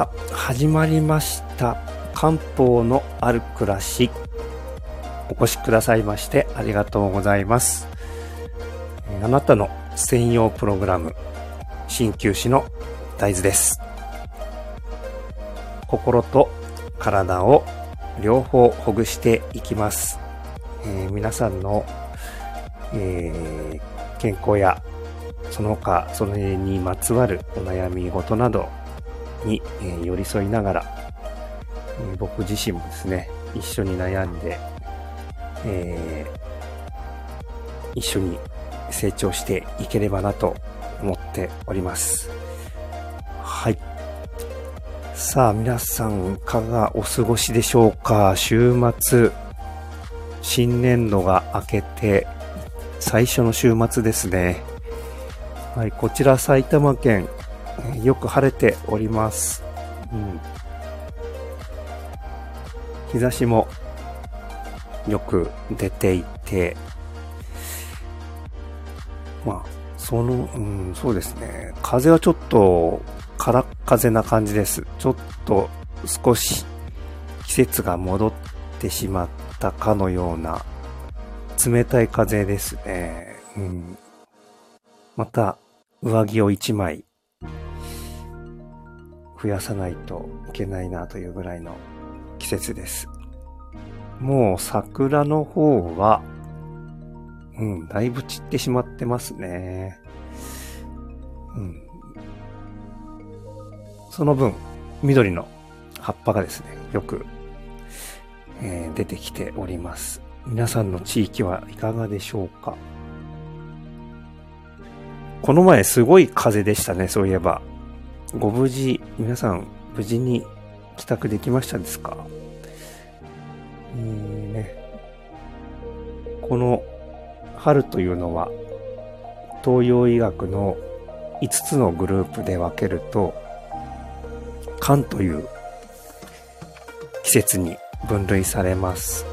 さあ、始まりました。漢方のある暮らし。お越しくださいましてありがとうございます。あなたの専用プログラム、鍼灸師の大豆です。心と体を両方ほぐしていきます。えー皆さんの、えー健康やその他、それにまつわるお悩み事などに、え寄り添いながら、え僕自身もですね、一緒に悩んで、えー一緒に成長していければなと思っております。はい。さあ、皆さん、いかがお過ごしでしょうか？週末、新年度が明けて、最初の週末ですね。はい、こちら埼玉県、よく晴れております。うん。日差しもよく出ていて、まあ、その、うん、そうですね。風はちょっと、からっ風な感じです。ちょっと少し季節が戻ってしまったかのような冷たい風ですね。うん。また、上着を一枚増やさないといけないなというぐらいの季節です。もう桜の方は、うん、だいぶ散ってしまってますね。うん。その分、緑の葉っぱがですね、よく、えー出てきております。皆さんの地域はいかがでしょうか？この前すごい風でしたね、そういえば。ご無事、皆さん無事に帰宅できましたですか？えーね。この春というのは東洋医学の5つのグループで分けると寒という季節に分類されます。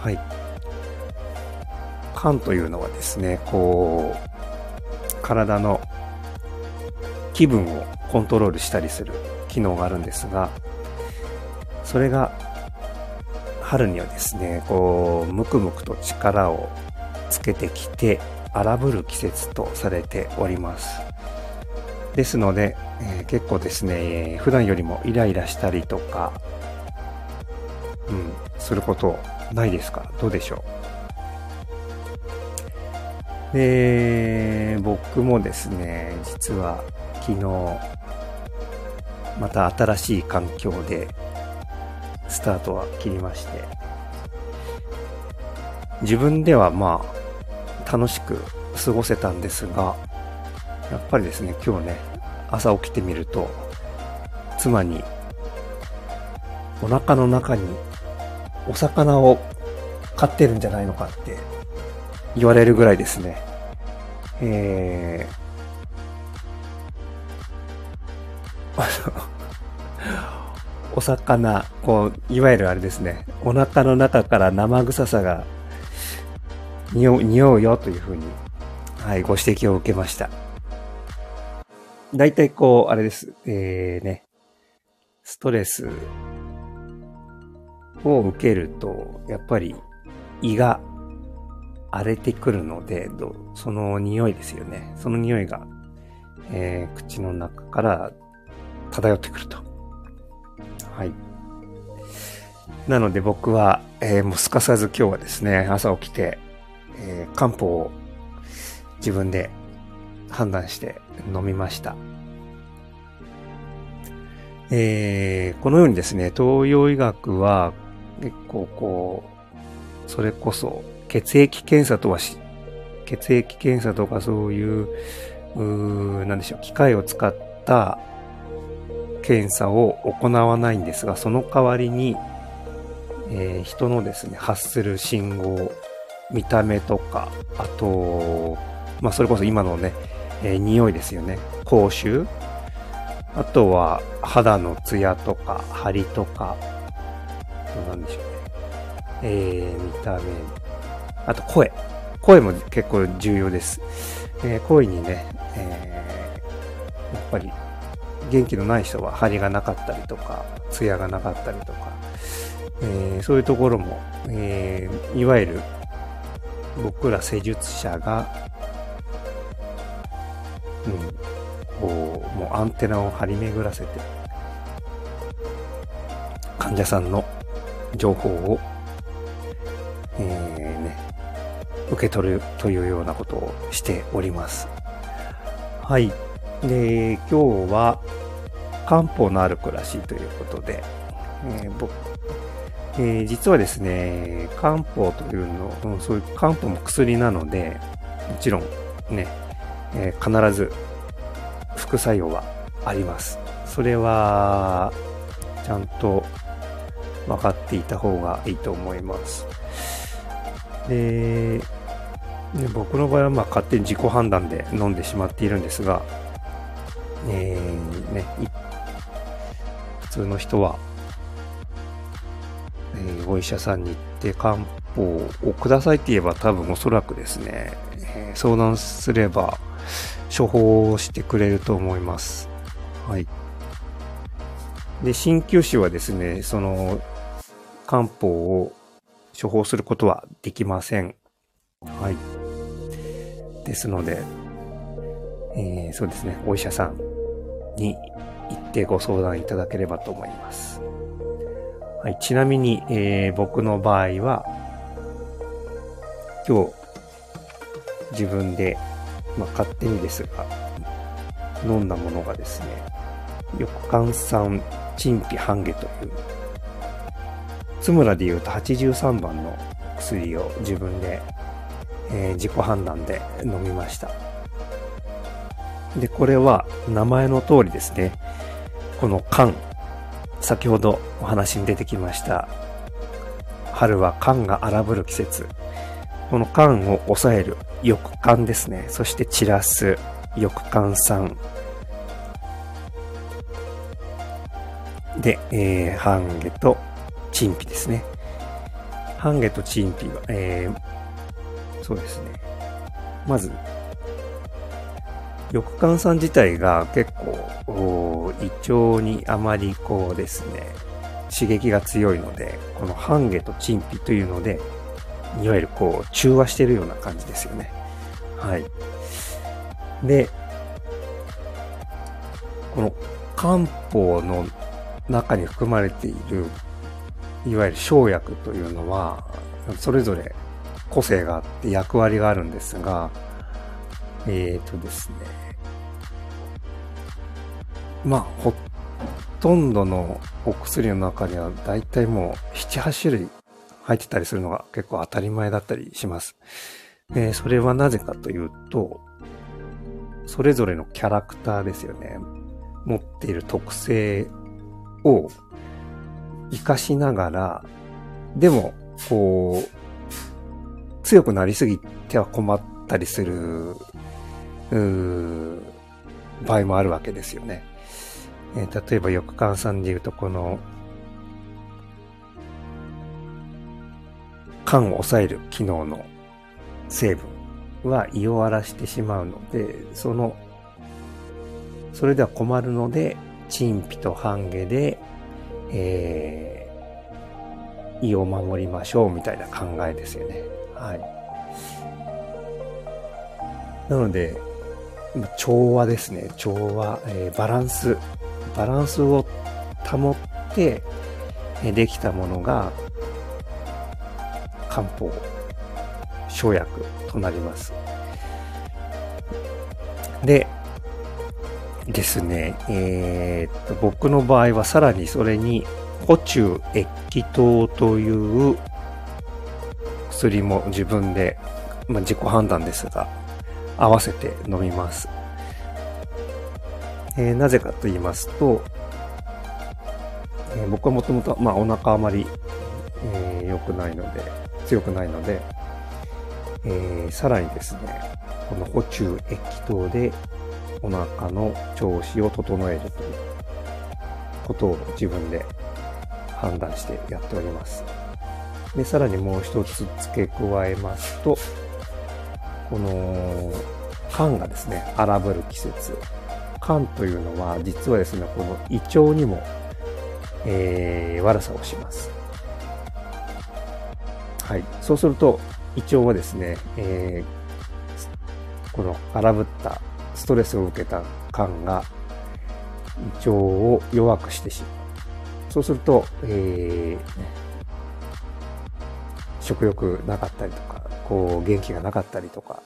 はい。寒というのはですね、こう、体の気分をコントロールしたりする機能があるんですが、それが春にはですね、こう、むくむくと力をつけてきて荒ぶる季節とされております。ですので、えー結構ですね、普段よりもイライラしたりとか、うん、することないですか？どうでしょう？で、僕もですね、実は昨日、また新しい環境でスタートは切りまして、自分ではまあ、楽しく過ごせたんですが、やっぱりですね、今日ね、朝起きてみると、妻に、お腹の中にお魚を飼ってるんじゃないのかって言われるぐらいですね。えー、お魚、こう、いわゆるあれですね、お腹の中から生臭さが匂う、匂うよというふうに、はい、ご指摘を受けました。大体こう、あれです。えー、ね。ストレスを受けると、やっぱり胃が荒れてくるので、その匂いですよね。その匂いが、えー口の中から漂ってくると。はい。なので僕は、えーもうすかさず今日はですね、朝起きて、えー漢方を自分で判断して飲みました。えーこのようにですね、東洋医学は結構こう、それこそ血液検査とはし、血液検査とかそういう、うなんでしょう、機械を使った検査を行わないんですが、その代わりに、えー人のですね、発する信号、見た目とか、あと、まあ、それこそ今のね、えー匂いですよね。口臭。あとは、肌のツヤとか、張りとか、なんでしょうね。えー、見た目。あと、声。声も結構重要です。えー声にね、えーやっぱり、元気のない人は張りがなかったりとか、ツヤがなかったりとか、えー、そういうところも、えー、いわゆる僕ら施術者が、うん、こう、もうアンテナを張り巡らせて、患者さんの情報を、えー、ね、受け取るというようなことをしております。はい。で、今日は漢方のある暮らしいということで、えー、僕、えー、実はですね、漢方というの、うん、そういう漢方も薬なので、もちろんね、えー、必ず副作用はあります。それは、ちゃんと分かっていた方がいいと思います。で、で僕の場合はまあ勝手に自己判断で飲んでしまっているんですが、えー、ね、普通の人は、えー、お医者さんに行って漢方をくださいって言えば多分おそらくですね、えー、相談すれば処方してくれると思います。はい。で、鍼灸師はですね、その漢方を処方することはできません。はい。ですので、えー、そうですね、お医者さんにてご相談いただければと思います。はい、ちなみに、えー、僕の場合は、今日、自分で、まあ、勝手にですが、飲んだものがですね、翼換酸陳皮半下という津村で言うと83番の薬を自分で、えー、自己判断で飲みました。で、これは名前の通りですね。この缶、先ほどお話に出てきました。春は缶が荒ぶる季節。この缶を抑える翼缶ですね。そして散らす翼缶酸。で、えー、半下と陳皮ですね。半夏と陳皮は、えー、そうですね。まず、翼管さん自体が結構、胃腸にあまりこうですね、刺激が強いので、この半夏と陳皮というので、いわゆるこう、中和してるような感じですよね。はい。で、この漢方の中に含まれているいわゆる生薬というのは、それぞれ個性があって役割があるんですが、えっ、ー、とですね。まあ、ほとんどのお薬の中には大体もう7、8種類入ってたりするのが結構当たり前だったりします。えー、それはなぜかというと、それぞれのキャラクターですよね。持っている特性を活かしながら、でも、こう、強くなりすぎては困ったりする、場合もあるわけですよね。えー、例えば、翼感さんで言うと、この、肝を抑える機能の成分は胃を荒らしてしまうので、その、それでは困るので、陳皮と半下でえー、胃を守りましょうみたいな考えですよね。はい。なので、調和ですね。調和、えー、バランス。バランスを保って、え、できたものが、漢方、生薬となります。で、ですね、えー、っと、僕の場合はさらにそれに、補中液気糖という薬も自分で、まあ、自己判断ですが、合わせて飲みます。えー、なぜかと言いますと、えー、僕はもともと、まあ、お腹あまり、えー、良くないので、強くないので、え、さらにですね、この補中液気糖でお腹の調子を整えるということを自分で判断してやっております。で、さらにもう一つ付け加えますと、この、肝がですね、荒ぶる季節、肝というのは、実はですね、この胃腸にも、えー、悪さをします。はい。そうすると、胃腸はですね、えー、この荒ぶったストレスを受けた肝が胃腸を弱くしてしまう。そうすると、えー、食欲なかったりとか、こう元気がなかったりとか、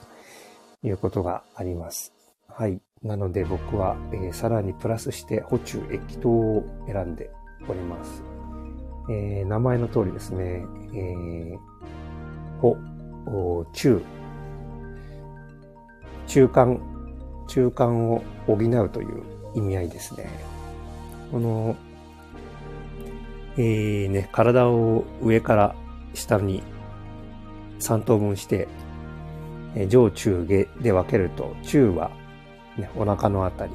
いうことがあります。はい。なので僕は、えー、さらにプラスして補中液糖を選んでおります。えー、名前の通りですね、えー、補、中、中間、中間を補うという意味合いですね。この、えー、ね、体を上から下に3等分して、上中下で分けると、中は、ね、お腹のあたり。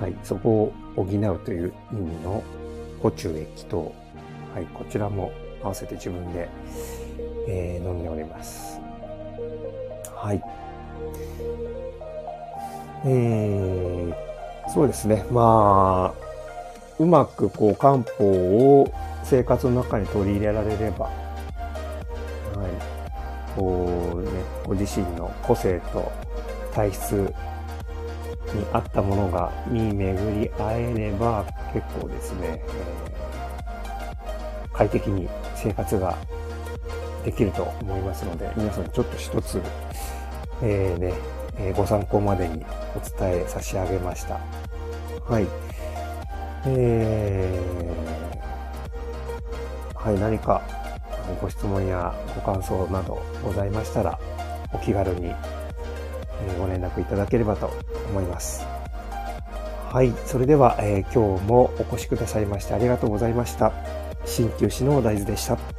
はい、そこを補うという意味の補中液と、はい、こちらも合わせて自分で、えー、飲んでおります。はい。えー、そうですね。まあ、うまくこう漢方を生活の中に取り入れられれば、こうね、ご自身の個性と体質に合ったものがに巡り合えれば結構ですね、えー、快適に生活ができると思いますので、皆さんちょっと一つ、えー、ね、えー、ご参考までにお伝え差し上げました。はい。えー、はい、何かご質問やご感想などございましたら、お気軽にご連絡いただければと思います。はい。それでは、えー、今日もお越しくださいましてありがとうございました。鍼灸師の大豆でした。